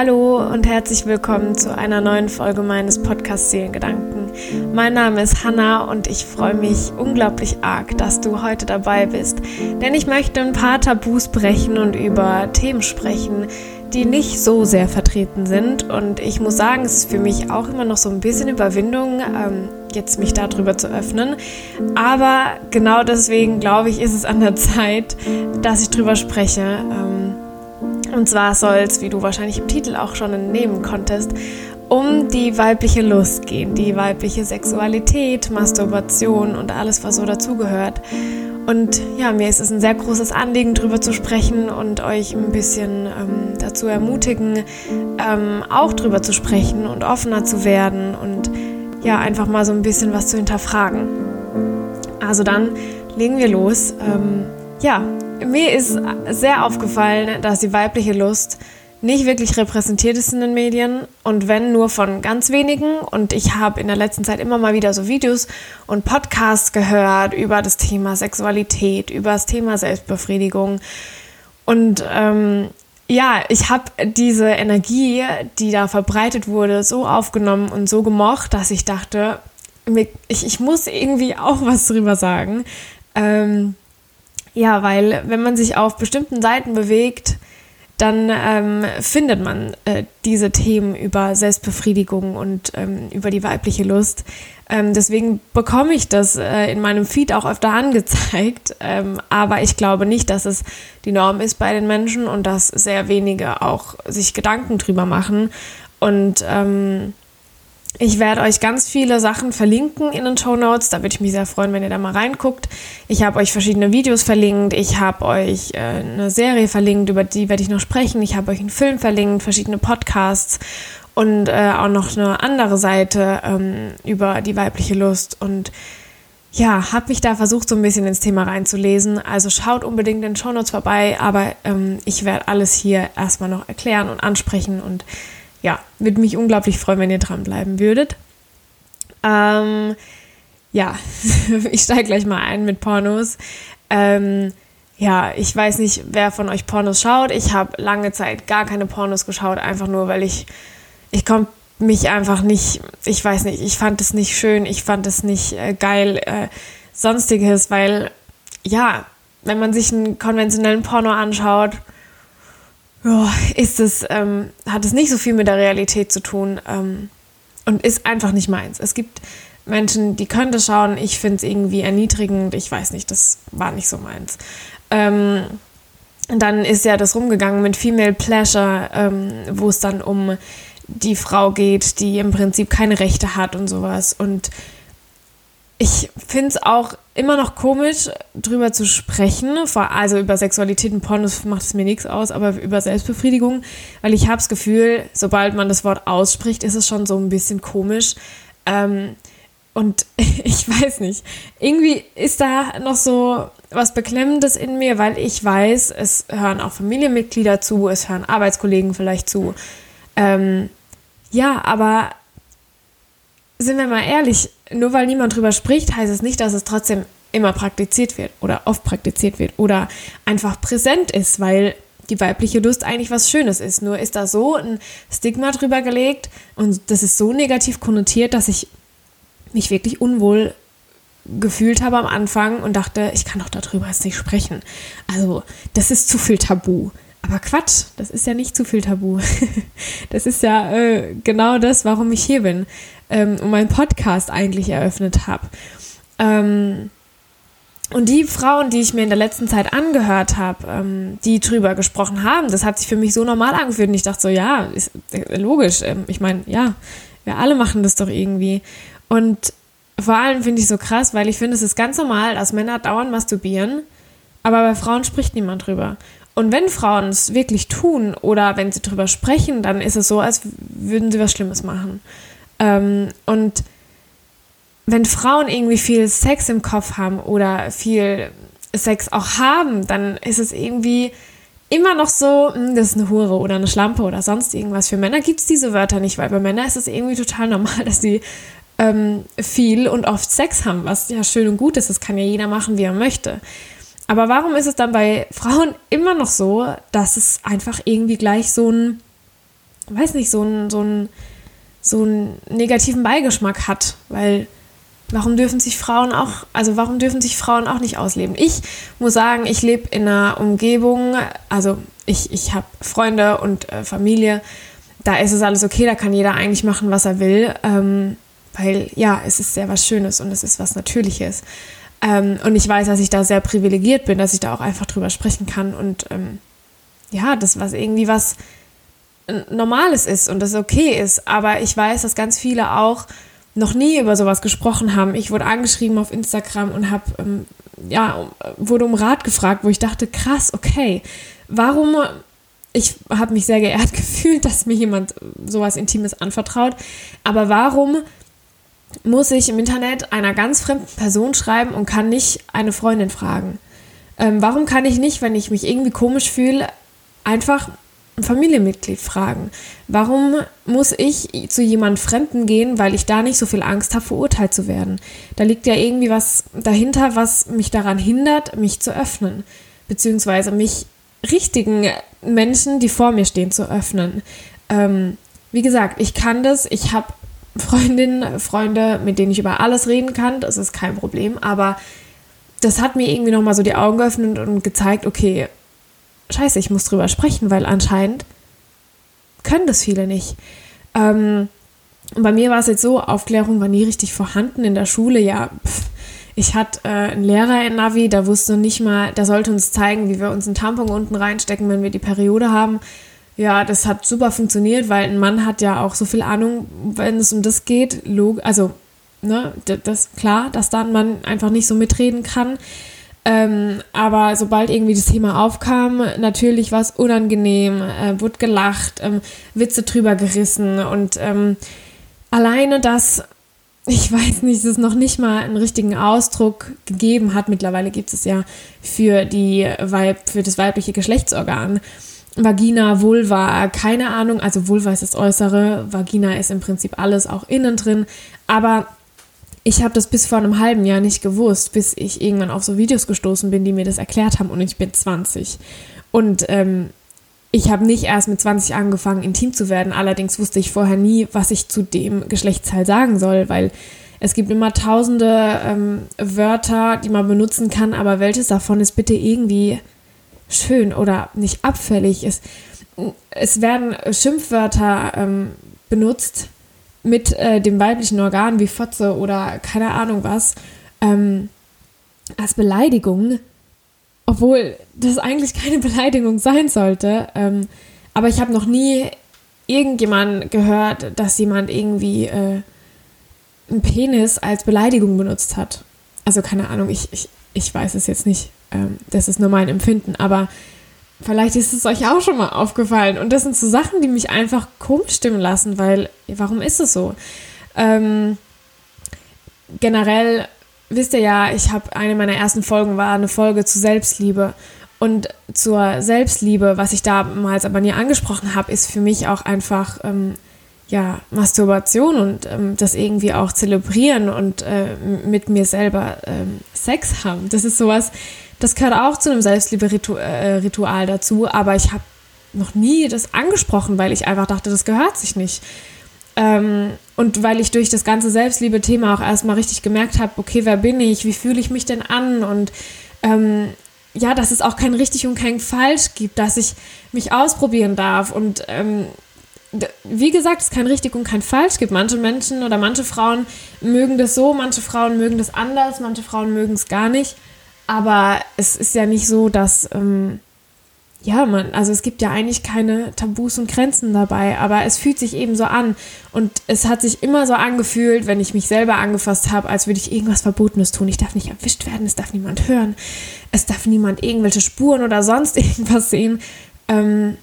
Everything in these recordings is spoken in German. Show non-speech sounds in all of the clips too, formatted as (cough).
Hallo und herzlich willkommen zu einer neuen Folge meines Podcasts Seelengedanken. Mein Name ist Hanna und ich freue mich unglaublich arg, dass du heute dabei bist, denn ich möchte ein paar Tabus brechen und über Themen sprechen, die nicht so sehr vertreten sind. Und ich muss sagen, es ist für mich auch immer noch so ein bisschen Überwindung, ähm, jetzt mich darüber zu öffnen. Aber genau deswegen glaube ich, ist es an der Zeit, dass ich drüber spreche. Ähm, und zwar soll es, wie du wahrscheinlich im Titel auch schon entnehmen konntest, um die weibliche Lust gehen, die weibliche Sexualität, Masturbation und alles, was so dazugehört. Und ja, mir ist es ein sehr großes Anliegen, darüber zu sprechen und euch ein bisschen ähm, dazu ermutigen, ähm, auch drüber zu sprechen und offener zu werden und ja, einfach mal so ein bisschen was zu hinterfragen. Also dann legen wir los. Ähm, ja, mir ist sehr aufgefallen, dass die weibliche Lust nicht wirklich repräsentiert ist in den Medien und wenn nur von ganz wenigen. Und ich habe in der letzten Zeit immer mal wieder so Videos und Podcasts gehört über das Thema Sexualität, über das Thema Selbstbefriedigung. Und ähm, ja, ich habe diese Energie, die da verbreitet wurde, so aufgenommen und so gemocht, dass ich dachte, ich, ich muss irgendwie auch was drüber sagen. Ähm, ja, weil wenn man sich auf bestimmten Seiten bewegt, dann ähm, findet man äh, diese Themen über Selbstbefriedigung und ähm, über die weibliche Lust. Ähm, deswegen bekomme ich das äh, in meinem Feed auch öfter (laughs) angezeigt. Ähm, aber ich glaube nicht, dass es die Norm ist bei den Menschen und dass sehr wenige auch sich Gedanken drüber machen. Und ähm, ich werde euch ganz viele Sachen verlinken in den Show Notes. Da würde ich mich sehr freuen, wenn ihr da mal reinguckt. Ich habe euch verschiedene Videos verlinkt. Ich habe euch äh, eine Serie verlinkt, über die werde ich noch sprechen. Ich habe euch einen Film verlinkt, verschiedene Podcasts und äh, auch noch eine andere Seite ähm, über die weibliche Lust. Und ja, habe mich da versucht, so ein bisschen ins Thema reinzulesen. Also schaut unbedingt in den Show Notes vorbei. Aber ähm, ich werde alles hier erstmal noch erklären und ansprechen und ja, würde mich unglaublich freuen, wenn ihr dranbleiben würdet. Ähm, ja, (laughs) ich steige gleich mal ein mit Pornos. Ähm, ja, ich weiß nicht, wer von euch Pornos schaut. Ich habe lange Zeit gar keine Pornos geschaut, einfach nur, weil ich, ich konnte mich einfach nicht, ich weiß nicht, ich fand es nicht schön, ich fand es nicht äh, geil, äh, sonstiges, weil, ja, wenn man sich einen konventionellen Porno anschaut, ist es, ähm, hat es nicht so viel mit der Realität zu tun ähm, und ist einfach nicht meins. Es gibt Menschen, die das schauen. Ich finde es irgendwie erniedrigend. Ich weiß nicht, das war nicht so meins. Ähm, dann ist ja das rumgegangen mit Female Pleasure, ähm, wo es dann um die Frau geht, die im Prinzip keine Rechte hat und sowas. Und ich finde es auch immer noch komisch, drüber zu sprechen. Also über Sexualität und Pornos macht es mir nichts aus, aber über Selbstbefriedigung, weil ich habe das Gefühl, sobald man das Wort ausspricht, ist es schon so ein bisschen komisch. Ähm, und (laughs) ich weiß nicht, irgendwie ist da noch so was Beklemmendes in mir, weil ich weiß, es hören auch Familienmitglieder zu, es hören Arbeitskollegen vielleicht zu. Ähm, ja, aber sind wir mal ehrlich, nur weil niemand drüber spricht, heißt es nicht, dass es trotzdem immer praktiziert wird oder oft praktiziert wird oder einfach präsent ist, weil die weibliche Lust eigentlich was Schönes ist. Nur ist da so ein Stigma drüber gelegt und das ist so negativ konnotiert, dass ich mich wirklich unwohl gefühlt habe am Anfang und dachte, ich kann doch darüber jetzt nicht sprechen. Also, das ist zu viel Tabu. Aber Quatsch, das ist ja nicht zu viel Tabu. (laughs) das ist ja äh, genau das, warum ich hier bin ähm, und meinen Podcast eigentlich eröffnet habe. Ähm, und die Frauen, die ich mir in der letzten Zeit angehört habe, ähm, die drüber gesprochen haben, das hat sich für mich so normal angefühlt. Und ich dachte so, ja, ist äh, logisch. Ähm, ich meine, ja, wir alle machen das doch irgendwie. Und vor allem finde ich so krass, weil ich finde, es ist ganz normal, dass Männer dauernd masturbieren, aber bei Frauen spricht niemand drüber. Und wenn Frauen es wirklich tun oder wenn sie drüber sprechen, dann ist es so, als würden sie was Schlimmes machen. Ähm, und wenn Frauen irgendwie viel Sex im Kopf haben oder viel Sex auch haben, dann ist es irgendwie immer noch so, hm, das ist eine Hure oder eine Schlampe oder sonst irgendwas. Für Männer gibt es diese Wörter nicht, weil bei Männern ist es irgendwie total normal, (laughs) dass sie ähm, viel und oft Sex haben, was ja schön und gut ist. Das kann ja jeder machen, wie er möchte. Aber warum ist es dann bei Frauen immer noch so, dass es einfach irgendwie gleich so ein weiß nicht, so einen, so einen, so einen negativen Beigeschmack hat, weil warum dürfen sich Frauen auch, also warum dürfen sich Frauen auch nicht ausleben? Ich muss sagen, ich lebe in einer Umgebung, also ich, ich habe Freunde und äh, Familie, da ist es alles okay, da kann jeder eigentlich machen, was er will, ähm, weil ja, es ist sehr was Schönes und es ist was Natürliches. Ähm, und ich weiß, dass ich da sehr privilegiert bin, dass ich da auch einfach drüber sprechen kann und ähm, ja, das was irgendwie was Normales ist und das okay ist. Aber ich weiß, dass ganz viele auch noch nie über sowas gesprochen haben. Ich wurde angeschrieben auf Instagram und habe ähm, ja wurde um Rat gefragt, wo ich dachte, krass, okay, warum? Ich habe mich sehr geehrt (laughs) gefühlt, dass mir jemand sowas Intimes anvertraut. Aber warum muss ich im Internet einer ganz fremden Person schreiben und kann nicht eine Freundin fragen? Ähm, warum kann ich nicht, wenn ich mich irgendwie komisch fühle, einfach ein Familienmitglied fragen? Warum muss ich zu jemand Fremden gehen, weil ich da nicht so viel Angst habe, verurteilt zu werden? Da liegt ja irgendwie was dahinter, was mich daran hindert, mich zu öffnen, beziehungsweise mich richtigen Menschen, die vor mir stehen, zu öffnen. Ähm, wie gesagt, ich kann das, ich habe Freundinnen, Freunde, mit denen ich über alles reden kann, das ist kein Problem, aber das hat mir irgendwie nochmal so die Augen geöffnet und gezeigt, okay, scheiße, ich muss drüber sprechen, weil anscheinend können das viele nicht. Ähm, und bei mir war es jetzt so, Aufklärung war nie richtig vorhanden in der Schule. Ja, pff, ich hatte äh, einen Lehrer in Navi, der wusste nicht mal, der sollte uns zeigen, wie wir uns einen Tampon unten reinstecken, wenn wir die Periode haben. Ja, das hat super funktioniert, weil ein Mann hat ja auch so viel Ahnung, wenn es um das geht. Also, ne, das klar, dass da ein Mann einfach nicht so mitreden kann. Ähm, aber sobald irgendwie das Thema aufkam, natürlich war es unangenehm, äh, wurde gelacht, ähm, Witze drüber gerissen und ähm, alleine das, (laughs) ich weiß nicht, es noch nicht mal einen richtigen Ausdruck gegeben hat. Mittlerweile gibt es ja für, die Weib, für das weibliche Geschlechtsorgan. Vagina, Vulva, keine Ahnung, also Vulva ist das Äußere, Vagina ist im Prinzip alles auch innen drin, aber ich habe das bis vor einem halben Jahr nicht gewusst, bis ich irgendwann auf so Videos gestoßen bin, die mir das erklärt haben und ich bin 20. Und ähm, ich habe nicht erst mit 20 angefangen, intim zu werden. Allerdings wusste ich vorher nie, was ich zu dem Geschlechtsteil sagen soll, weil es gibt immer tausende ähm, Wörter, die man benutzen kann, aber welches davon ist bitte irgendwie schön oder nicht abfällig? Es, es werden Schimpfwörter ähm, benutzt, mit äh, dem weiblichen Organ wie Fotze oder keine Ahnung was ähm, als Beleidigung, obwohl das eigentlich keine (laughs) Beleidigung sein sollte. Ähm, aber ich habe noch nie irgendjemand gehört, dass jemand irgendwie äh, einen Penis als Beleidigung benutzt hat. Also keine Ahnung, ich, ich, ich weiß es jetzt nicht. Ähm, das ist nur mein Empfinden, aber Vielleicht ist es euch auch schon mal aufgefallen. Und das sind so Sachen, die mich einfach komisch stimmen lassen, weil warum ist es so? Ähm, generell wisst ihr ja, ich habe eine meiner ersten Folgen war eine Folge zu Selbstliebe. Und zur Selbstliebe, was ich damals aber nie angesprochen habe, ist für mich auch einfach ähm, ja, Masturbation und ähm, das irgendwie auch zelebrieren und äh, mit mir selber ähm, Sex haben. Das ist sowas, das gehört auch zu einem Selbstliebe-Ritual äh, dazu, aber ich habe noch nie das angesprochen, weil ich einfach dachte, das gehört sich nicht. Ähm, und weil ich durch das ganze Selbstliebe-Thema auch erstmal richtig gemerkt habe, okay, wer bin ich, wie fühle ich mich denn an und ähm, ja, dass es auch kein richtig und kein falsch gibt, dass ich mich ausprobieren darf und ähm, wie gesagt, es kein richtig und kein falsch gibt. Manche Menschen oder manche Frauen mögen das so, manche Frauen mögen das anders, manche Frauen mögen es gar nicht. Aber es ist ja nicht so, dass, ähm, ja, man, also es gibt ja eigentlich keine Tabus und Grenzen dabei, aber es fühlt sich eben so an. Und es hat sich immer so angefühlt, wenn ich mich selber angefasst habe, als würde ich irgendwas Verbotenes tun. Ich darf nicht erwischt werden, es darf niemand hören, es darf niemand irgendwelche Spuren oder sonst (laughs) irgendwas sehen. Ähm,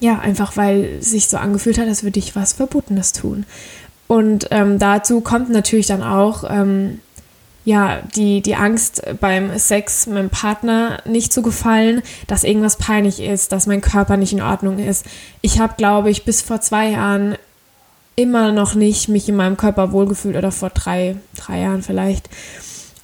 ja, einfach weil sich so angefühlt hat, als würde ich was Verbotenes tun. Und ähm, dazu kommt natürlich dann auch, ähm, ja, die, die Angst beim Sex meinem Partner nicht zu gefallen, dass irgendwas peinlich ist, dass mein Körper nicht in Ordnung ist. Ich habe, glaube ich, bis vor zwei Jahren immer noch nicht mich in meinem Körper wohlgefühlt oder vor drei, drei Jahren vielleicht.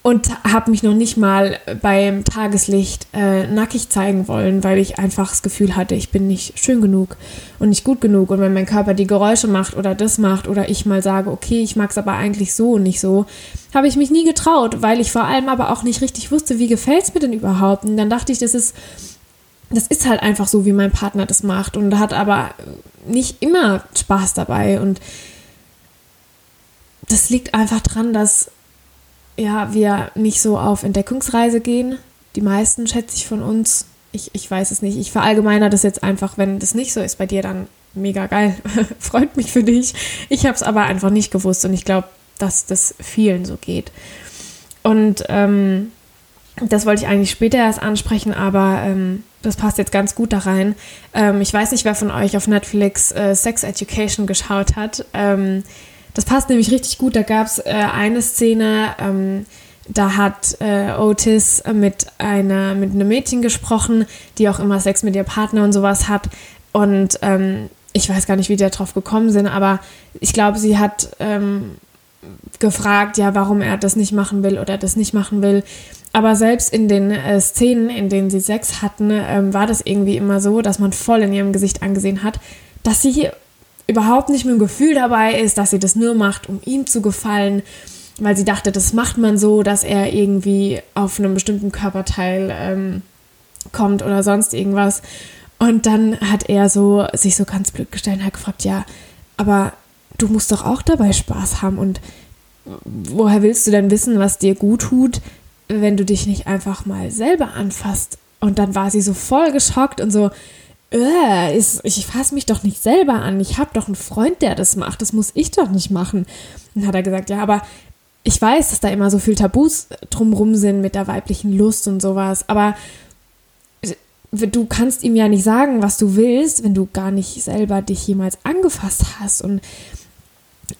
Und habe mich noch nicht mal beim Tageslicht äh, nackig zeigen wollen, weil ich einfach das Gefühl hatte, ich bin nicht schön genug und nicht gut genug. Und wenn mein Körper die Geräusche macht oder das macht oder ich mal sage, okay, ich mag es aber eigentlich so und nicht so, habe ich mich nie getraut, weil ich vor allem aber auch nicht richtig wusste, wie gefällt es mir denn überhaupt. Und dann dachte ich, das ist, das ist halt einfach so, wie mein Partner das macht und hat aber nicht immer Spaß dabei. Und das liegt einfach dran, dass ja, wir nicht so auf Entdeckungsreise gehen. Die meisten, schätze ich, von uns. Ich, ich weiß es nicht. Ich verallgemeiner das jetzt einfach, wenn das nicht so ist bei dir, dann mega geil. (laughs) Freut mich für dich. Ich habe es aber einfach nicht gewusst und ich glaube, dass das vielen so geht. Und ähm, das wollte ich eigentlich später erst ansprechen, aber ähm, das passt jetzt ganz gut da rein. Ähm, ich weiß nicht, wer von euch auf Netflix äh, Sex Education geschaut hat. Ähm, das passt nämlich richtig gut. Da gab es äh, eine Szene, ähm, da hat äh, Otis mit einer mit einem Mädchen gesprochen, die auch immer Sex mit ihr Partner und sowas hat. Und ähm, ich weiß gar nicht, wie die darauf gekommen sind, aber ich glaube, sie hat ähm, gefragt, ja, warum er das nicht machen will oder das nicht machen will. Aber selbst in den äh, Szenen, in denen sie Sex hatten, ähm, war das irgendwie immer so, dass man voll in ihrem Gesicht angesehen hat, dass sie überhaupt nicht mit dem Gefühl dabei ist, dass sie das nur macht, um ihm zu gefallen, weil sie dachte, das macht man so, dass er irgendwie auf einem bestimmten Körperteil ähm, kommt oder sonst irgendwas. Und dann hat er so sich so ganz blöd gestellt und hat gefragt, ja, aber du musst doch auch dabei Spaß haben und woher willst du denn wissen, was dir gut tut, wenn du dich nicht einfach mal selber anfasst? Und dann war sie so voll geschockt und so, äh, ist, ich fasse mich doch nicht selber an. Ich habe doch einen Freund, der das macht. Das muss ich doch nicht machen. Dann hat er gesagt, ja, aber ich weiß, dass da immer so viel Tabus drumrum sind mit der weiblichen Lust und sowas. Aber du kannst ihm ja nicht sagen, was du willst, wenn du gar nicht selber dich jemals angefasst hast. Und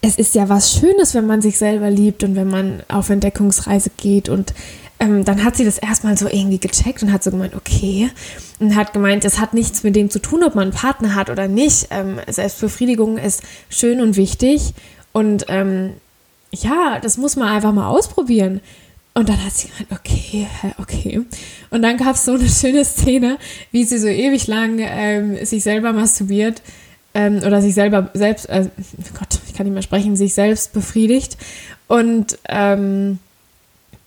es ist ja was Schönes, wenn man sich selber liebt und wenn man auf Entdeckungsreise geht und ähm, dann hat sie das erstmal so irgendwie gecheckt und hat so gemeint, okay. Und hat gemeint, es hat nichts mit dem zu tun, ob man einen Partner hat oder nicht. Ähm, Selbstbefriedigung ist schön und wichtig. Und ähm, ja, das muss man einfach mal ausprobieren. Und dann hat sie gemeint, okay, okay. Und dann gab es so eine schöne Szene, wie sie so ewig lang ähm, sich selber masturbiert ähm, oder sich selber selbst, äh, Gott, ich kann nicht mehr sprechen, sich selbst befriedigt. Und ähm,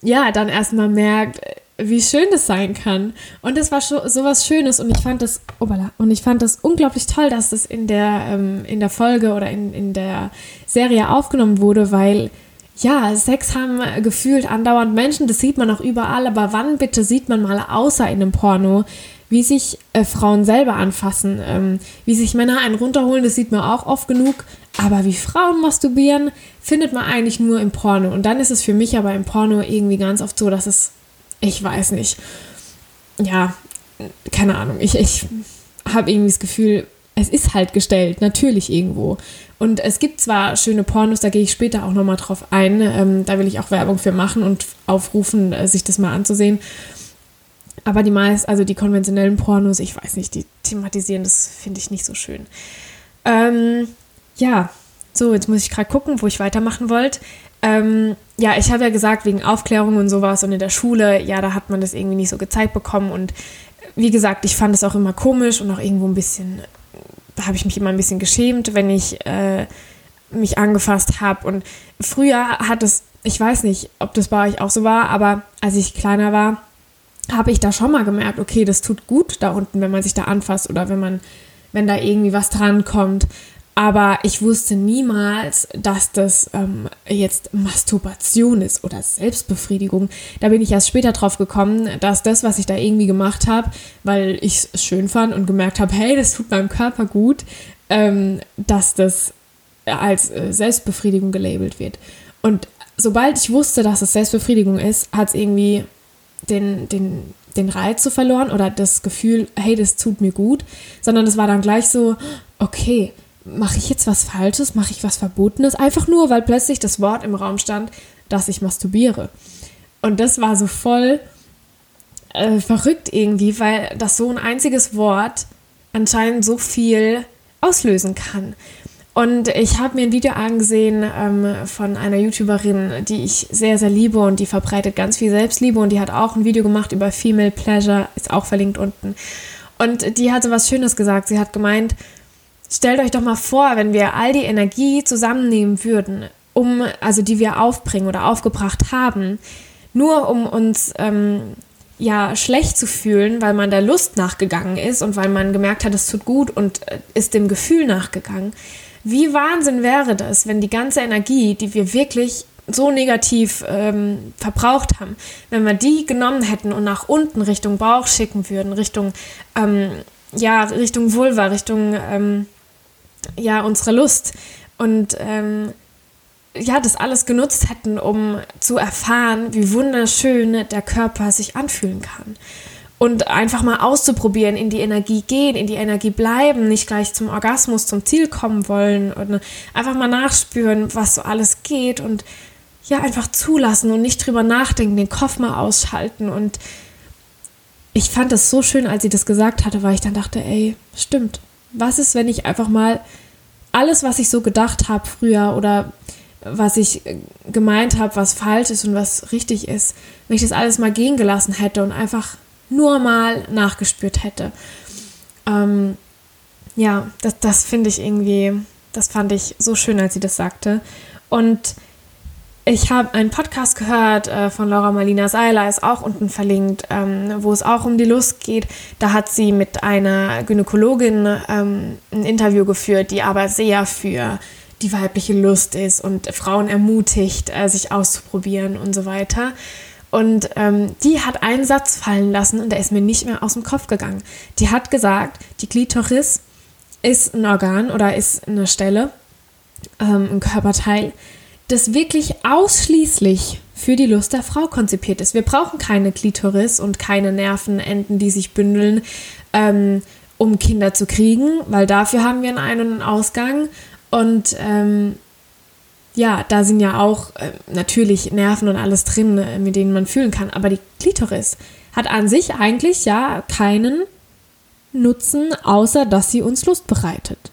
ja, dann erstmal merkt, wie schön das sein kann. Und das war so, so was Schönes. Und ich fand das, obala, und ich fand das unglaublich toll, dass das in der, ähm, in der Folge oder in, in der Serie aufgenommen wurde, weil ja, Sex haben gefühlt andauernd Menschen, das sieht man auch überall, aber wann bitte sieht man mal außer in einem Porno, wie sich äh, Frauen selber anfassen, ähm, wie sich Männer einen runterholen, das sieht man auch oft genug, aber wie Frauen masturbieren, findet man eigentlich nur im Porno. Und dann ist es für mich aber im Porno irgendwie ganz oft so, dass es, ich weiß nicht, ja, keine Ahnung, ich, ich habe irgendwie das Gefühl, es ist halt gestellt, natürlich irgendwo. Und es gibt zwar schöne Pornos, da gehe ich später auch nochmal drauf ein, ähm, da will ich auch Werbung für machen und aufrufen, äh, sich das mal anzusehen. Aber die meist, also die konventionellen Pornos, ich weiß nicht, die thematisieren, das finde ich nicht so schön. Ähm, ja, so, jetzt muss ich gerade gucken, wo ich weitermachen wollte. Ähm, ja, ich habe ja gesagt, wegen Aufklärung und sowas und in der Schule, ja, da hat man das irgendwie nicht so gezeigt bekommen. Und wie gesagt, ich fand es auch immer komisch und auch irgendwo ein bisschen, da habe ich mich immer ein bisschen geschämt, wenn ich äh, mich angefasst habe. Und früher hat es, ich weiß nicht, ob das bei euch auch so war, aber als ich kleiner war, habe ich da schon mal gemerkt, okay, das tut gut da unten, wenn man sich da anfasst oder wenn man, wenn da irgendwie was dran kommt. Aber ich wusste niemals, dass das ähm, jetzt Masturbation ist oder Selbstbefriedigung. Da bin ich erst später drauf gekommen, dass das, was ich da irgendwie gemacht habe, weil ich es schön fand und gemerkt habe, hey, das tut meinem Körper gut, ähm, dass das als äh, Selbstbefriedigung gelabelt wird. Und sobald ich wusste, dass es Selbstbefriedigung ist, hat es irgendwie den, den, den Reiz so verloren oder das Gefühl, hey, das tut mir gut, sondern es war dann gleich so, okay, mache ich jetzt was Falsches, mache ich was Verbotenes, einfach nur, weil plötzlich das Wort im Raum stand, dass ich masturbiere. Und das war so voll äh, verrückt irgendwie, weil das so ein einziges Wort anscheinend so viel auslösen kann. Und ich habe mir ein Video angesehen ähm, von einer YouTuberin, die ich sehr, sehr liebe und die verbreitet ganz viel Selbstliebe und die hat auch ein Video gemacht über Female Pleasure, ist auch verlinkt unten. Und die hatte was Schönes gesagt. Sie hat gemeint, stellt euch doch mal vor, wenn wir all die Energie zusammennehmen würden, um, also die wir aufbringen oder aufgebracht haben, nur um uns ähm, ja schlecht zu fühlen, weil man der Lust nachgegangen ist und weil man gemerkt hat, es tut gut und äh, ist dem Gefühl nachgegangen. Wie Wahnsinn wäre das, wenn die ganze Energie, die wir wirklich so negativ ähm, verbraucht haben, wenn wir die genommen hätten und nach unten Richtung Bauch schicken würden, Richtung ähm, ja Richtung Vulva, Richtung ähm, ja unsere Lust und ähm, ja, das alles genutzt hätten, um zu erfahren, wie wunderschön der Körper sich anfühlen kann. Und einfach mal auszuprobieren, in die Energie gehen, in die Energie bleiben, nicht gleich zum Orgasmus, zum Ziel kommen wollen und einfach mal nachspüren, was so alles geht und ja, einfach zulassen und nicht drüber nachdenken, den Kopf mal ausschalten. Und ich fand das so schön, als sie das gesagt hatte, weil ich dann dachte, ey, stimmt. Was ist, wenn ich einfach mal alles, was ich so gedacht habe früher oder was ich gemeint habe, was falsch ist und was richtig ist, wenn ich das alles mal gehen gelassen hätte und einfach nur mal nachgespürt hätte. Ähm, ja, das, das finde ich irgendwie, das fand ich so schön, als sie das sagte. Und ich habe einen Podcast gehört äh, von Laura Marlina Seiler, ist auch unten verlinkt, ähm, wo es auch um die Lust geht. Da hat sie mit einer Gynäkologin ähm, ein Interview geführt, die aber sehr für die weibliche Lust ist und Frauen ermutigt, äh, sich auszuprobieren und so weiter. Und ähm, die hat einen Satz fallen lassen und der ist mir nicht mehr aus dem Kopf gegangen. Die hat gesagt, die Klitoris ist ein Organ oder ist eine Stelle, ähm, ein Körperteil, das wirklich ausschließlich für die Lust der Frau konzipiert ist. Wir brauchen keine Klitoris und keine Nervenenden, die sich bündeln, ähm, um Kinder zu kriegen, weil dafür haben wir einen Ein- und einen Ausgang und ähm, ja, da sind ja auch äh, natürlich Nerven und alles drin, äh, mit denen man fühlen kann. Aber die Klitoris hat an sich eigentlich ja keinen Nutzen, außer dass sie uns Lust bereitet.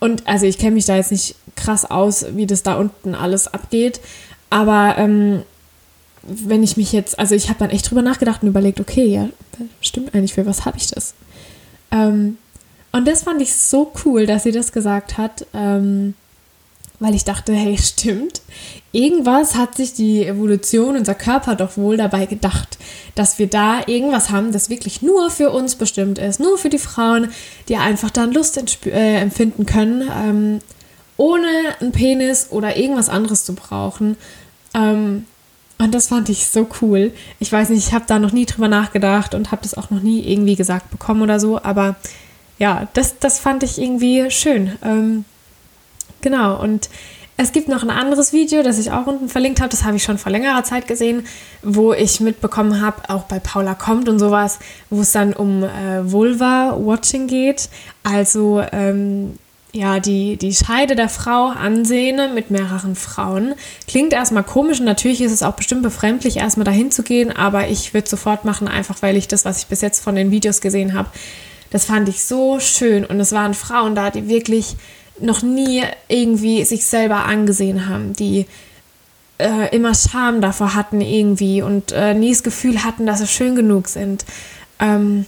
Und also ich kenne mich da jetzt nicht krass aus, wie das da unten alles abgeht. Aber ähm, wenn ich mich jetzt, also ich habe dann echt drüber nachgedacht und überlegt, okay, ja, stimmt eigentlich, für was habe ich das? Ähm, und das fand ich so cool, dass sie das gesagt hat, ähm, weil ich dachte, hey, (laughs) stimmt. Irgendwas hat sich die Evolution, unser Körper doch wohl dabei gedacht, dass wir da irgendwas haben, das wirklich nur für uns bestimmt ist, nur für die Frauen, die einfach dann Lust äh, empfinden können, ähm, ohne einen Penis oder irgendwas anderes zu brauchen. Ähm, und das fand ich so cool. Ich weiß nicht, ich habe da noch nie drüber nachgedacht und habe das auch noch nie irgendwie gesagt bekommen oder so, aber ja, das, das fand ich irgendwie schön. Ähm, genau, und es gibt noch ein anderes Video, das ich auch unten verlinkt habe, das habe ich schon vor längerer Zeit gesehen, wo ich mitbekommen habe, auch bei Paula kommt und sowas, wo es dann um äh, Vulva-Watching geht. Also ähm, ja, die, die Scheide der Frau ansehen mit mehreren Frauen. Klingt erstmal komisch und natürlich ist es auch bestimmt befremdlich, erstmal dahin zu gehen, aber ich würde sofort machen, einfach weil ich das, was ich bis jetzt von den Videos gesehen habe, das fand ich so schön. Und es waren Frauen da, die wirklich noch nie irgendwie sich selber angesehen haben, die äh, immer Scham davor hatten irgendwie und äh, nie das Gefühl hatten, dass sie schön genug sind. Ähm,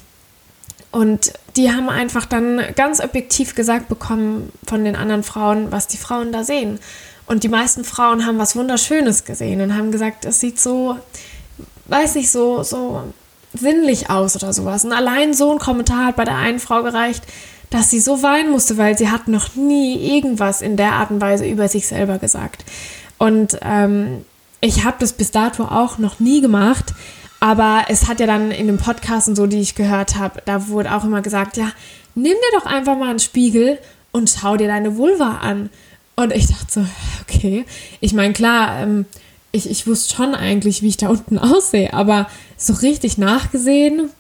und die haben einfach dann ganz objektiv gesagt bekommen von den anderen Frauen, was die Frauen da sehen. Und die meisten Frauen haben was Wunderschönes gesehen und haben gesagt, es sieht so, weiß nicht, so, so sinnlich aus oder sowas. Und allein so ein Kommentar hat bei der einen Frau gereicht, dass sie so weinen musste, weil sie hat noch nie irgendwas in der Art und Weise über sich selber gesagt. Und ähm, ich habe das bis dato auch noch nie gemacht, aber es hat ja dann in den Podcasts so, die ich gehört habe, da wurde auch immer gesagt, ja, nimm dir doch einfach mal einen Spiegel und schau dir deine Vulva an. Und ich dachte so, okay. Ich meine, klar, ähm, ich, ich wusste schon eigentlich, wie ich da unten aussehe, aber so richtig nachgesehen,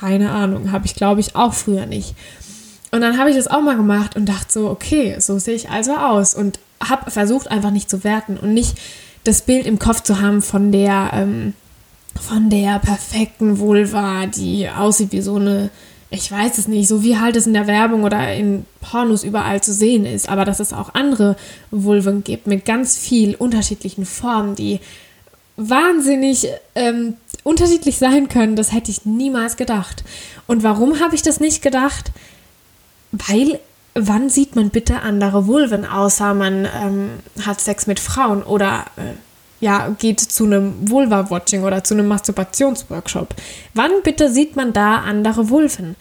keine Ahnung, habe ich glaube ich auch früher nicht. Und dann habe ich das auch mal gemacht und dachte so, okay, so sehe ich also aus und habe versucht einfach nicht zu werten und nicht das Bild im Kopf zu haben von der ähm, von der perfekten Vulva, die aussieht wie so eine ich weiß es nicht, so wie halt es in der Werbung oder in Pornos überall zu sehen ist, aber dass es auch andere Vulven gibt mit ganz viel unterschiedlichen Formen, die wahnsinnig ähm, unterschiedlich sein können, das hätte ich niemals gedacht. Und warum habe ich das nicht gedacht? Weil, wann sieht man bitte andere Vulven, außer man ähm, hat Sex mit Frauen oder äh, ja, geht zu einem Vulva-Watching oder zu einem Masturbationsworkshop. Wann bitte sieht man da andere Vulven?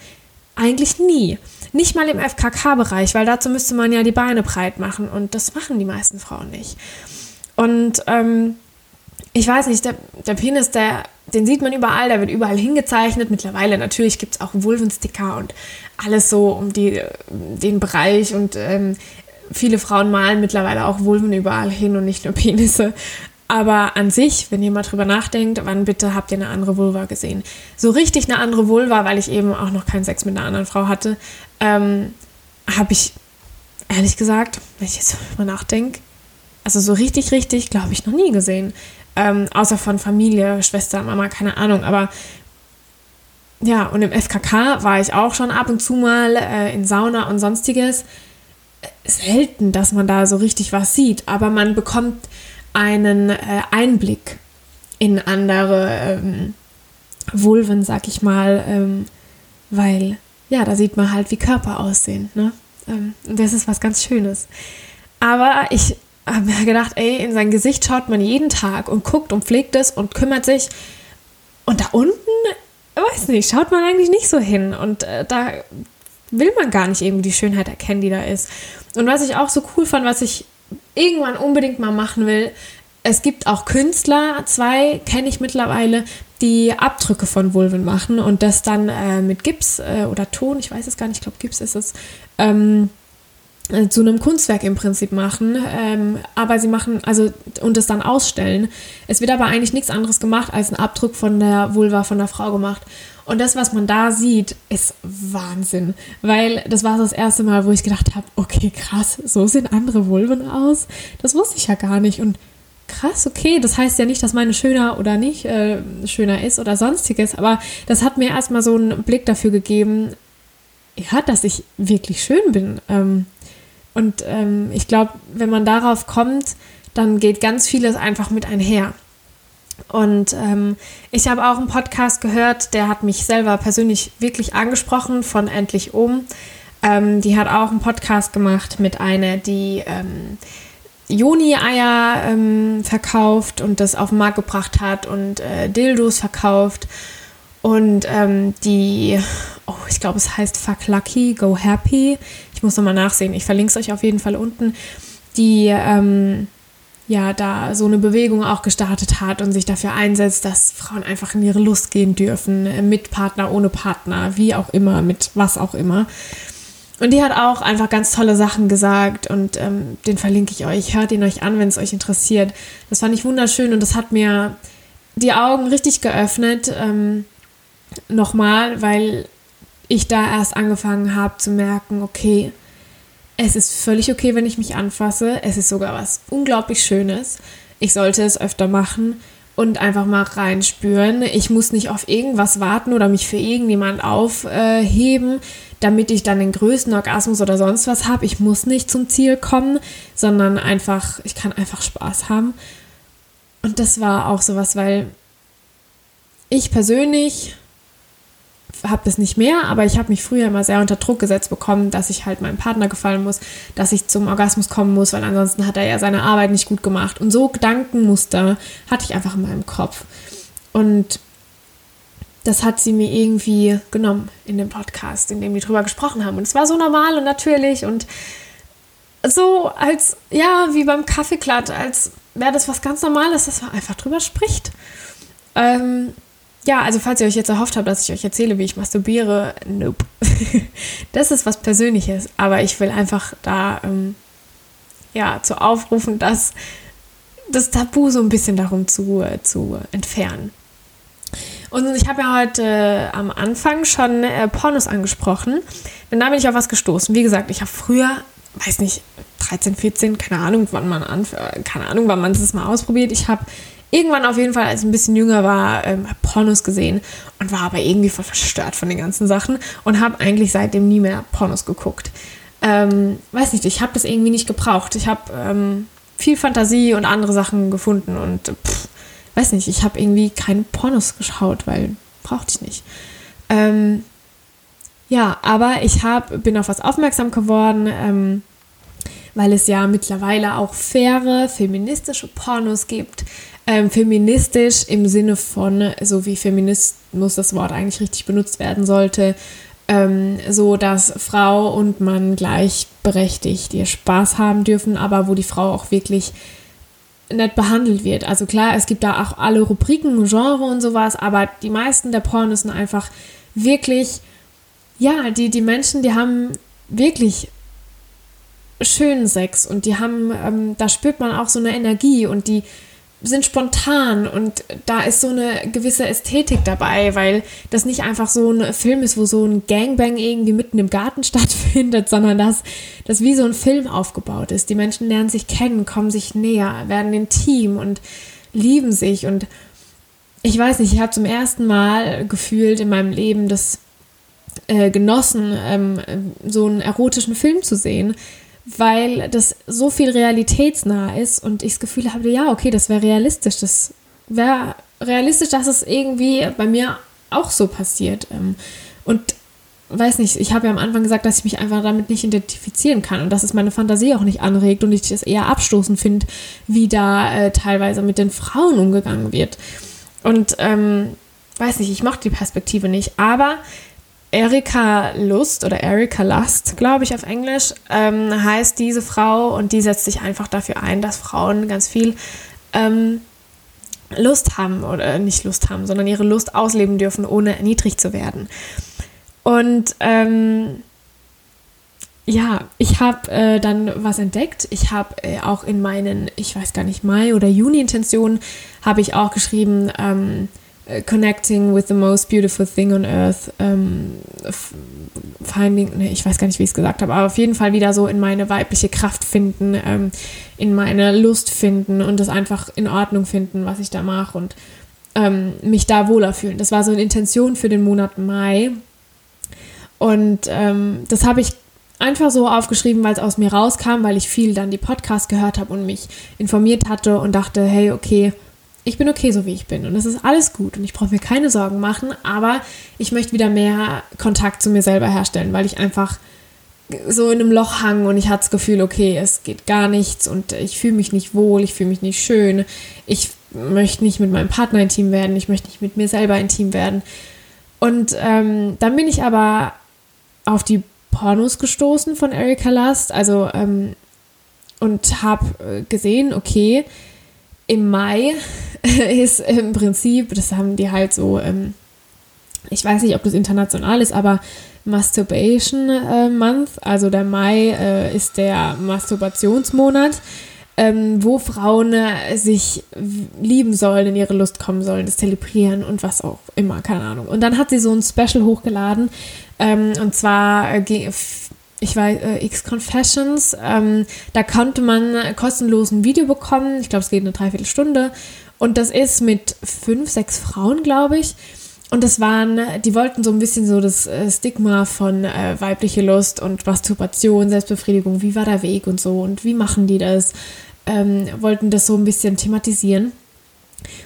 Eigentlich nie. Nicht mal im FKK-Bereich, weil dazu müsste man ja die Beine breit machen und das machen die meisten Frauen nicht. Und ähm, ich weiß nicht, der, der Penis, der, den sieht man überall, der wird überall hingezeichnet. Mittlerweile natürlich gibt es auch Vulvensticker und alles so um die, den Bereich und ähm, viele Frauen malen mittlerweile auch Vulven überall hin und nicht nur Penisse. Aber an sich, wenn ihr mal drüber nachdenkt, wann bitte habt ihr eine andere Vulva gesehen? So richtig eine andere Vulva, weil ich eben auch noch keinen Sex mit einer anderen Frau hatte, ähm, habe ich ehrlich gesagt, wenn ich jetzt drüber nachdenke, also so richtig, richtig, glaube ich, noch nie gesehen. Ähm, außer von Familie, Schwester, Mama, keine Ahnung. Aber ja, und im FKK war ich auch schon ab und zu mal äh, in Sauna und sonstiges. Selten, dass man da so richtig was sieht, aber man bekommt einen äh, Einblick in andere ähm, Vulven, sag ich mal, ähm, weil ja, da sieht man halt, wie Körper aussehen. Ne? Ähm, das ist was ganz Schönes. Aber ich habe mir gedacht, ey, in sein Gesicht schaut man jeden Tag und guckt und pflegt es und kümmert sich. Und da unten, weiß nicht, schaut man eigentlich nicht so hin. Und äh, da will man gar nicht irgendwie die Schönheit erkennen, die da ist. Und was ich auch so cool fand, was ich irgendwann unbedingt mal machen will, es gibt auch Künstler, zwei kenne ich mittlerweile, die Abdrücke von Vulven machen und das dann äh, mit Gips äh, oder Ton, ich weiß es gar nicht, ich glaube Gips ist es, ähm, äh, zu einem Kunstwerk im Prinzip machen, ähm, aber sie machen, also und es dann ausstellen. Es wird aber eigentlich nichts anderes gemacht, als ein Abdruck von der Vulva von der Frau gemacht. Und das, was man da sieht, ist Wahnsinn, weil das war das erste Mal, wo ich gedacht habe, okay, krass, so sehen andere Vulven aus. Das wusste ich ja gar nicht und krass, okay, das heißt ja nicht, dass meine schöner oder nicht äh, schöner ist oder sonstiges, aber das hat mir erstmal so einen Blick dafür gegeben, ja, dass ich wirklich schön bin. Ähm, und ähm, ich glaube, wenn man darauf kommt, dann geht ganz vieles einfach mit einher. Und ähm, ich habe auch einen Podcast gehört, der hat mich selber persönlich wirklich angesprochen von Endlich Um. Ähm, die hat auch einen Podcast gemacht mit einer, die ähm, Joni-Eier ähm, verkauft und das auf den Markt gebracht hat und äh, Dildos verkauft. Und ähm, die, oh, ich glaube, es heißt Fuck Lucky, Go Happy. Ich muss nochmal nachsehen. Ich verlinke es euch auf jeden Fall unten. Die, ähm, ja, da so eine Bewegung auch gestartet hat und sich dafür einsetzt, dass Frauen einfach in ihre Lust gehen dürfen. Mit Partner, ohne Partner, wie auch immer, mit was auch immer. Und die hat auch einfach ganz tolle Sachen gesagt und ähm, den verlinke ich euch. Hört ihn euch an, wenn es euch interessiert. Das fand ich wunderschön und das hat mir die Augen richtig geöffnet. Ähm, nochmal, weil ich da erst angefangen habe zu merken, okay, es ist völlig okay, wenn ich mich anfasse. Es ist sogar was unglaublich Schönes. Ich sollte es öfter machen und einfach mal reinspüren. Ich muss nicht auf irgendwas warten oder mich für irgendjemand aufheben, damit ich dann den größten Orgasmus oder sonst was habe. Ich muss nicht zum Ziel kommen, sondern einfach, ich kann einfach Spaß haben. Und das war auch sowas, weil ich persönlich habe das nicht mehr, aber ich habe mich früher immer sehr unter Druck gesetzt bekommen, dass ich halt meinem Partner gefallen muss, dass ich zum Orgasmus kommen muss, weil ansonsten hat er ja seine Arbeit nicht gut gemacht. Und so Gedankenmuster hatte ich einfach in meinem Kopf. Und das hat sie mir irgendwie genommen in dem Podcast, in dem wir drüber gesprochen haben. Und es war so normal und natürlich und so als, ja, wie beim Kaffeeklatsch, als wäre das was ganz Normales, dass man einfach drüber spricht. Ähm, ja, also falls ihr euch jetzt erhofft habt, dass ich euch erzähle, wie ich masturbiere, nope. (laughs) das ist was Persönliches, aber ich will einfach da ähm, ja, zu aufrufen, dass das Tabu so ein bisschen darum zu, äh, zu entfernen. Und ich habe ja heute äh, am Anfang schon äh, Pornos angesprochen, denn da bin ich auf was gestoßen. Wie gesagt, ich habe früher, weiß nicht, 13, 14, keine Ahnung, wann man an, keine Ahnung, wann man es mal ausprobiert. Ich habe irgendwann auf jeden Fall, als ich ein bisschen jünger war, ähm, Pornos gesehen und war aber irgendwie voll verstört von den ganzen Sachen und habe eigentlich seitdem nie mehr Pornos geguckt. Ähm, weiß nicht, ich habe das irgendwie nicht gebraucht. Ich habe ähm, viel Fantasie und andere Sachen gefunden und pff, weiß nicht, ich habe irgendwie keine Pornos geschaut, weil brauchte ich nicht. Ähm, ja, aber ich hab, bin auf was aufmerksam geworden, ähm, weil es ja mittlerweile auch faire feministische Pornos gibt. Ähm, feministisch im Sinne von, so wie Feminismus das Wort eigentlich richtig benutzt werden sollte, ähm, so dass Frau und Mann gleichberechtigt ihr Spaß haben dürfen, aber wo die Frau auch wirklich nett behandelt wird. Also klar, es gibt da auch alle Rubriken, Genre und sowas, aber die meisten der Pornos sind einfach wirklich, ja, die, die Menschen, die haben wirklich schönen Sex und die haben, ähm, da spürt man auch so eine Energie und die sind spontan und da ist so eine gewisse Ästhetik dabei, weil das nicht einfach so ein Film ist, wo so ein Gangbang irgendwie mitten im Garten (laughs) stattfindet, sondern dass das wie so ein Film aufgebaut ist. Die Menschen lernen sich kennen, kommen sich näher, werden intim und lieben sich und ich weiß nicht, ich habe zum ersten Mal gefühlt in meinem Leben das äh, genossen, ähm, so einen erotischen Film zu sehen, weil das so viel realitätsnah ist und ich das Gefühl habe, ja, okay, das wäre realistisch. Das wäre realistisch, dass es irgendwie bei mir auch so passiert. Ähm, und weiß nicht, ich habe ja am Anfang gesagt, dass ich mich einfach damit nicht identifizieren kann und dass es meine Fantasie auch nicht anregt und ich das eher abstoßend finde, wie da äh, teilweise mit den Frauen umgegangen wird. Und ähm, weiß nicht, ich mochte die Perspektive nicht, aber Erika Lust oder Erika Lust, glaube ich auf Englisch, ähm, heißt diese Frau und die setzt sich einfach dafür ein, dass Frauen ganz viel ähm, Lust haben oder nicht Lust haben, sondern ihre Lust ausleben dürfen, ohne erniedrigt zu werden. Und ähm, ja, ich habe äh, dann was entdeckt. Ich habe äh, auch in meinen, ich weiß gar nicht, Mai- oder Juni-Intentionen, habe ich auch geschrieben, ähm, äh, connecting with the most beautiful thing on earth, ähm, finding, ne, ich weiß gar nicht, wie ich es gesagt habe, aber auf jeden Fall wieder so in meine weibliche Kraft finden, ähm, in meine Lust finden und das einfach in Ordnung finden, was ich da mache und ähm, mich da wohler fühlen. Das war so eine Intention für den Monat Mai und ähm, das habe ich einfach so aufgeschrieben, weil es aus mir rauskam, weil ich viel dann die Podcasts gehört habe und mich informiert hatte und dachte, hey, okay, ich bin okay, so wie ich bin. Und es ist alles gut und ich brauche mir keine Sorgen machen, aber ich möchte wieder mehr Kontakt zu mir selber herstellen, weil ich einfach so in einem Loch hang und ich hatte das Gefühl, okay, es geht gar nichts und ich fühle mich nicht wohl, ich fühle mich nicht schön, ich möchte nicht mit meinem Partner intim werden, ich möchte nicht mit mir selber intim werden. Und ähm, dann bin ich aber auf die Pornos gestoßen von Erika Last, also ähm, und habe äh, gesehen, okay, im Mai (laughs) ist im Prinzip, das haben die halt so, ähm, ich weiß nicht, ob das international ist, aber Masturbation äh, Month, also der Mai äh, ist der Masturbationsmonat, ähm, wo Frauen äh, sich lieben sollen, in ihre Lust kommen sollen, das zelebrieren und was auch immer, keine Ahnung. Und dann hat sie so ein Special hochgeladen ähm, und zwar äh, ich weiß, äh, X Confessions. Ähm, da konnte man kostenlos ein Video bekommen. Ich glaube, es geht eine Dreiviertelstunde. Und das ist mit fünf, sechs Frauen, glaube ich. Und das waren, die wollten so ein bisschen so das äh, Stigma von äh, weibliche Lust und Masturbation, Selbstbefriedigung, wie war der Weg und so und wie machen die das, ähm, wollten das so ein bisschen thematisieren.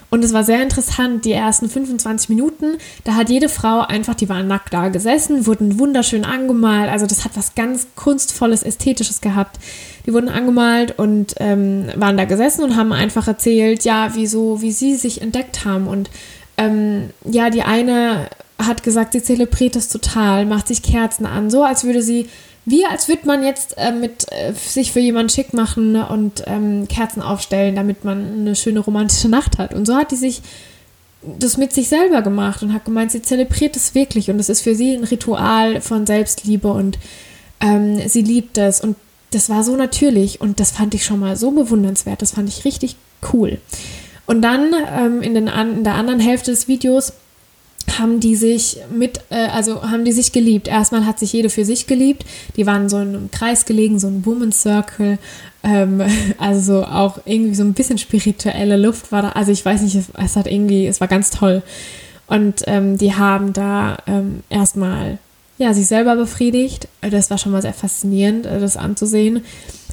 Und es war sehr interessant, die ersten 25 Minuten, da hat jede Frau einfach, die waren nackt da gesessen, wurden wunderschön angemalt, also das hat was ganz kunstvolles, ästhetisches gehabt. Die wurden angemalt und ähm, waren da gesessen und haben einfach erzählt, ja, wieso, wie sie sich entdeckt haben. Und ähm, ja, die eine hat gesagt, sie zelebriert das total, macht sich Kerzen an, so als würde sie wie als würde man jetzt äh, mit äh, sich für jemanden schick machen und ähm, Kerzen aufstellen, damit man eine schöne romantische Nacht hat. Und so hat die sich das mit sich selber gemacht und hat gemeint, sie zelebriert es wirklich und es ist für sie ein Ritual von Selbstliebe und ähm, sie liebt es und das war so natürlich und das fand ich schon mal so bewundernswert, das fand ich richtig cool. Und dann ähm, in, den, in der anderen Hälfte des Videos haben die sich mit, äh, also haben die sich geliebt. Erstmal hat sich jede für sich geliebt. Die waren so in einem Kreis gelegen, so ein Woman Circle. Ähm, (laughs) also auch irgendwie so ein bisschen spirituelle Luft war da. Also ich weiß nicht, es, es hat irgendwie, es war ganz toll. Und ähm, die haben da ähm, erstmal ja, sich selber befriedigt. Das war schon mal sehr faszinierend, das anzusehen,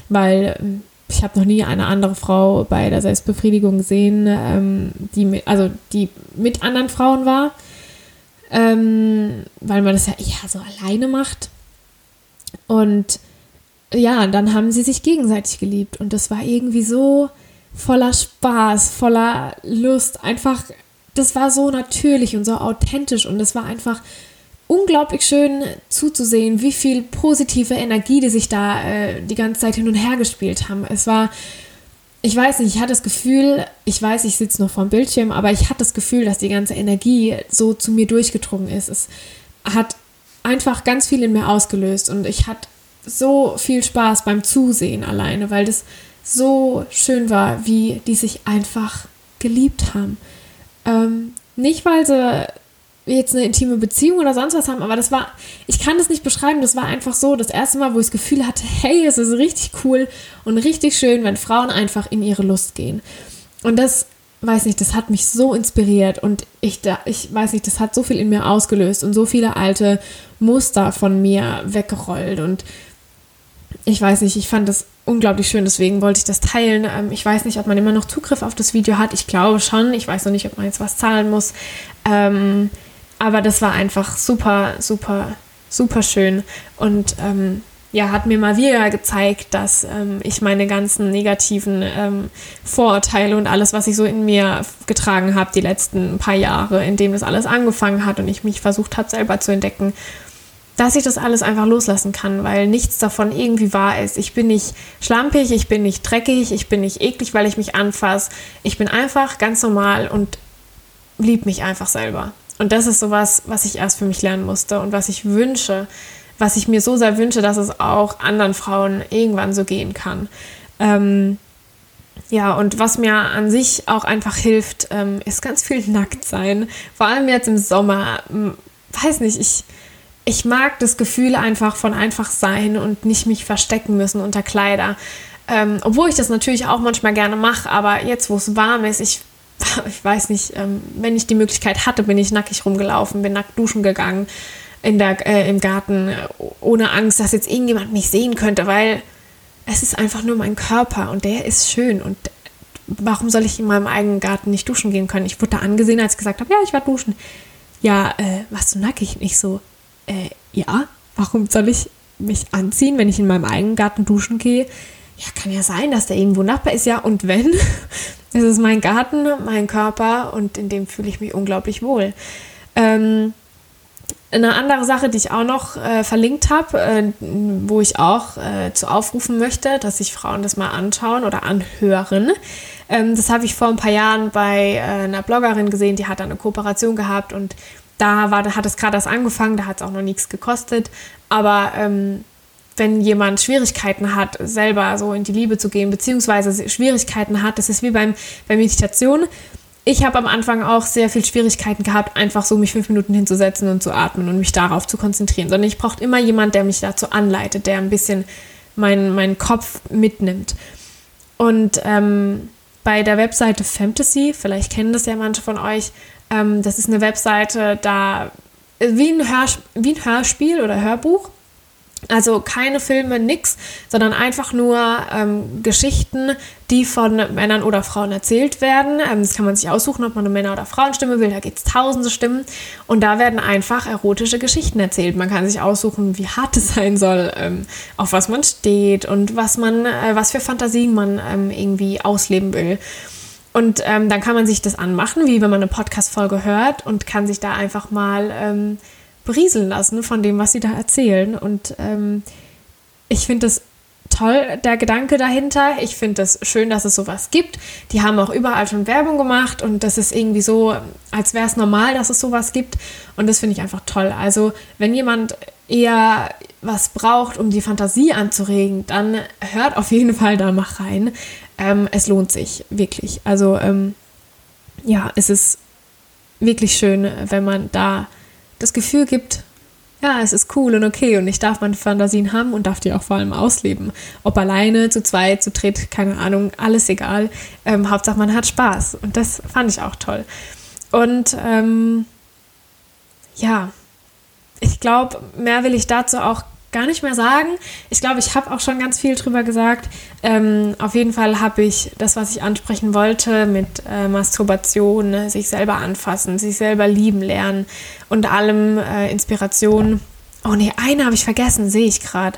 weil ähm, ich habe noch nie eine andere Frau bei der Selbstbefriedigung gesehen, ähm, die mit, also die mit anderen Frauen war, ähm, weil man das ja eher so alleine macht. Und ja, dann haben sie sich gegenseitig geliebt und das war irgendwie so voller Spaß, voller Lust, einfach, das war so natürlich und so authentisch und es war einfach unglaublich schön zuzusehen, wie viel positive Energie die sich da äh, die ganze Zeit hin und her gespielt haben. Es war, ich weiß nicht, ich hatte das Gefühl, ich weiß, ich sitze noch vor dem Bildschirm, aber ich hatte das Gefühl, dass die ganze Energie so zu mir durchgedrungen ist. Es hat einfach ganz viel in mir ausgelöst und ich hatte so viel Spaß beim Zusehen alleine, weil das so schön war, wie die sich einfach geliebt haben. Ähm, nicht, weil sie jetzt eine intime Beziehung oder sonst was haben, aber das war, ich kann das nicht beschreiben, das war einfach so das erste Mal, wo ich das Gefühl hatte, hey, es ist richtig cool und richtig schön, wenn Frauen einfach in ihre Lust gehen. Und das, weiß nicht, das hat mich so inspiriert und ich, da, ich weiß nicht, das hat so viel in mir ausgelöst und so viele alte Muster von mir weggerollt und ich weiß nicht, ich fand das unglaublich schön, deswegen wollte ich das teilen. Ähm, ich weiß nicht, ob man immer noch Zugriff auf das Video hat. Ich glaube schon. Ich weiß noch nicht, ob man jetzt was zahlen muss. Ähm, aber das war einfach super, super, super schön und ähm, ja, hat mir mal wieder gezeigt, dass ähm, ich meine ganzen negativen ähm, Vorurteile und alles, was ich so in mir getragen habe, die letzten paar Jahre, in dem das alles angefangen hat und ich mich versucht habe, selber zu entdecken, dass ich das alles einfach loslassen kann, weil nichts davon irgendwie wahr ist. Ich bin nicht schlampig, ich bin nicht dreckig, ich bin nicht eklig, weil ich mich anfasse. Ich bin einfach ganz normal und lieb mich einfach selber. Und das ist sowas, was ich erst für mich lernen musste und was ich wünsche, was ich mir so sehr wünsche, dass es auch anderen Frauen irgendwann so gehen kann. Ähm, ja, und was mir an sich auch einfach hilft, ähm, ist ganz viel nackt sein. Vor allem jetzt im Sommer. Weiß nicht, ich, ich mag das Gefühl einfach von einfach sein und nicht mich verstecken müssen unter Kleider. Ähm, obwohl ich das natürlich auch manchmal gerne mache, aber jetzt, wo es warm ist, ich (laughs) ich weiß nicht, ähm, wenn ich die Möglichkeit hatte, bin ich nackig rumgelaufen, bin nackt duschen gegangen in der, äh, im Garten, ohne Angst, dass jetzt irgendjemand mich sehen könnte, weil es ist einfach nur mein Körper und der ist schön und warum soll ich in meinem eigenen Garten nicht duschen gehen können? Ich wurde da angesehen, als ich gesagt habe, ja, ich war duschen. Ja, äh, warst du nackig? Nicht so, äh, ja, warum soll ich mich anziehen, wenn ich in meinem eigenen Garten duschen gehe? Ja, kann ja sein, dass der irgendwo Nachbar ist, ja, und wenn, es ist mein Garten, mein Körper und in dem fühle ich mich unglaublich wohl. Ähm, eine andere Sache, die ich auch noch äh, verlinkt habe, äh, wo ich auch äh, zu aufrufen möchte, dass sich Frauen das mal anschauen oder anhören. Ähm, das habe ich vor ein paar Jahren bei äh, einer Bloggerin gesehen, die hat eine Kooperation gehabt und da war, hat es gerade erst angefangen, da hat es auch noch nichts gekostet. Aber ähm, wenn jemand Schwierigkeiten hat, selber so in die Liebe zu gehen, beziehungsweise Schwierigkeiten hat, das ist wie beim, bei Meditation. Ich habe am Anfang auch sehr viel Schwierigkeiten gehabt, einfach so mich fünf Minuten hinzusetzen und zu atmen und mich darauf zu konzentrieren, sondern ich brauche immer jemand, der mich dazu anleitet, der ein bisschen meinen mein Kopf mitnimmt. Und ähm, bei der Webseite Fantasy, vielleicht kennen das ja manche von euch, ähm, das ist eine Webseite, da wie ein, wie ein Hörspiel oder Hörbuch also keine Filme, nix, sondern einfach nur ähm, Geschichten, die von Männern oder Frauen erzählt werden. Ähm, das kann man sich aussuchen, ob man eine Männer- oder Frauenstimme will. Da gibt es tausende Stimmen. Und da werden einfach erotische Geschichten erzählt. Man kann sich aussuchen, wie hart es sein soll, ähm, auf was man steht und was man, äh, was für Fantasien man ähm, irgendwie ausleben will. Und ähm, dann kann man sich das anmachen, wie wenn man eine Podcast-Folge hört und kann sich da einfach mal ähm, berieseln lassen von dem, was sie da erzählen. Und ähm, ich finde das toll, der Gedanke dahinter. Ich finde das schön, dass es sowas gibt. Die haben auch überall schon Werbung gemacht und das ist irgendwie so, als wäre es normal, dass es sowas gibt. Und das finde ich einfach toll. Also, wenn jemand eher was braucht, um die Fantasie anzuregen, dann hört auf jeden Fall da mal rein. Ähm, es lohnt sich wirklich. Also, ähm, ja, es ist wirklich schön, wenn man da das Gefühl gibt, ja, es ist cool und okay und ich darf meine Fantasien haben und darf die auch vor allem ausleben. Ob alleine, zu zweit, zu dritt, keine Ahnung, alles egal. Ähm, Hauptsache man hat Spaß und das fand ich auch toll. Und ähm, ja, ich glaube, mehr will ich dazu auch gar nicht mehr sagen. Ich glaube, ich habe auch schon ganz viel drüber gesagt. Ähm, auf jeden Fall habe ich das, was ich ansprechen wollte, mit äh, Masturbation, ne, sich selber anfassen, sich selber lieben lernen und allem äh, Inspiration. Oh nee, eine habe ich vergessen, sehe ich gerade.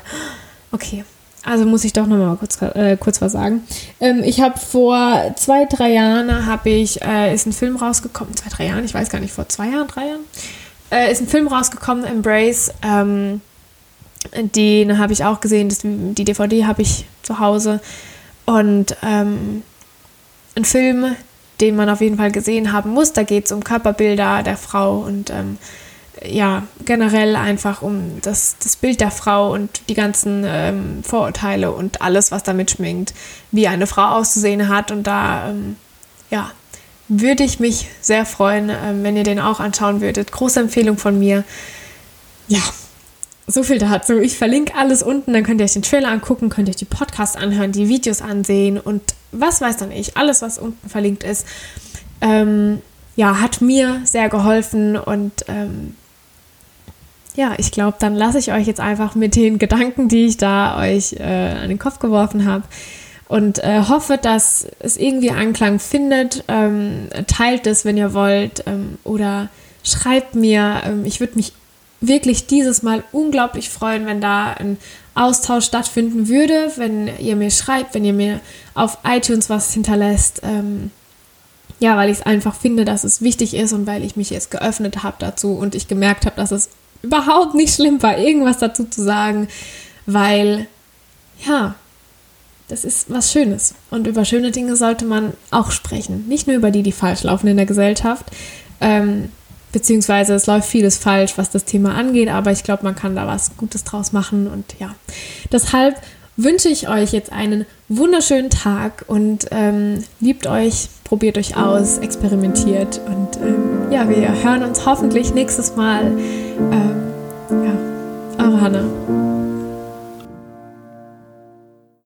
Okay. Also muss ich doch noch mal kurz, äh, kurz was sagen. Ähm, ich habe vor zwei, drei Jahren habe ich, äh, ist ein Film rausgekommen, zwei, drei Jahren, ich weiß gar nicht, vor zwei Jahren, drei Jahren, äh, ist ein Film rausgekommen, Embrace. Ähm, den habe ich auch gesehen, das, die DVD habe ich zu Hause. Und ähm, ein Film, den man auf jeden Fall gesehen haben muss, da geht es um Körperbilder der Frau und ähm, ja, generell einfach um das, das Bild der Frau und die ganzen ähm, Vorurteile und alles, was damit schminkt, wie eine Frau auszusehen hat. Und da, ähm, ja, würde ich mich sehr freuen, ähm, wenn ihr den auch anschauen würdet. Große Empfehlung von mir. Ja, so viel dazu. Ich verlinke alles unten, dann könnt ihr euch den Trailer angucken, könnt ihr euch die Podcasts anhören, die Videos ansehen und was weiß dann ich. Alles, was unten verlinkt ist, ähm, ja, hat mir sehr geholfen und ähm, ja, ich glaube, dann lasse ich euch jetzt einfach mit den Gedanken, die ich da euch äh, an den Kopf geworfen habe und äh, hoffe, dass es irgendwie Anklang findet. Ähm, teilt es, wenn ihr wollt ähm, oder schreibt mir. Ähm, ich würde mich wirklich dieses Mal unglaublich freuen, wenn da ein Austausch stattfinden würde, wenn ihr mir schreibt, wenn ihr mir auf iTunes was hinterlässt. Ähm, ja, weil ich es einfach finde, dass es wichtig ist und weil ich mich jetzt geöffnet habe dazu und ich gemerkt habe, dass es überhaupt nicht schlimm war, irgendwas dazu zu sagen, weil ja, das ist was Schönes. Und über schöne Dinge sollte man auch sprechen. Nicht nur über die, die falsch laufen in der Gesellschaft. Ähm, beziehungsweise es läuft vieles falsch, was das Thema angeht, aber ich glaube, man kann da was Gutes draus machen und ja. Deshalb wünsche ich euch jetzt einen wunderschönen Tag und ähm, liebt euch, probiert euch aus, experimentiert und ähm, ja, wir hören uns hoffentlich nächstes Mal. Ähm, ja, eure Hannah.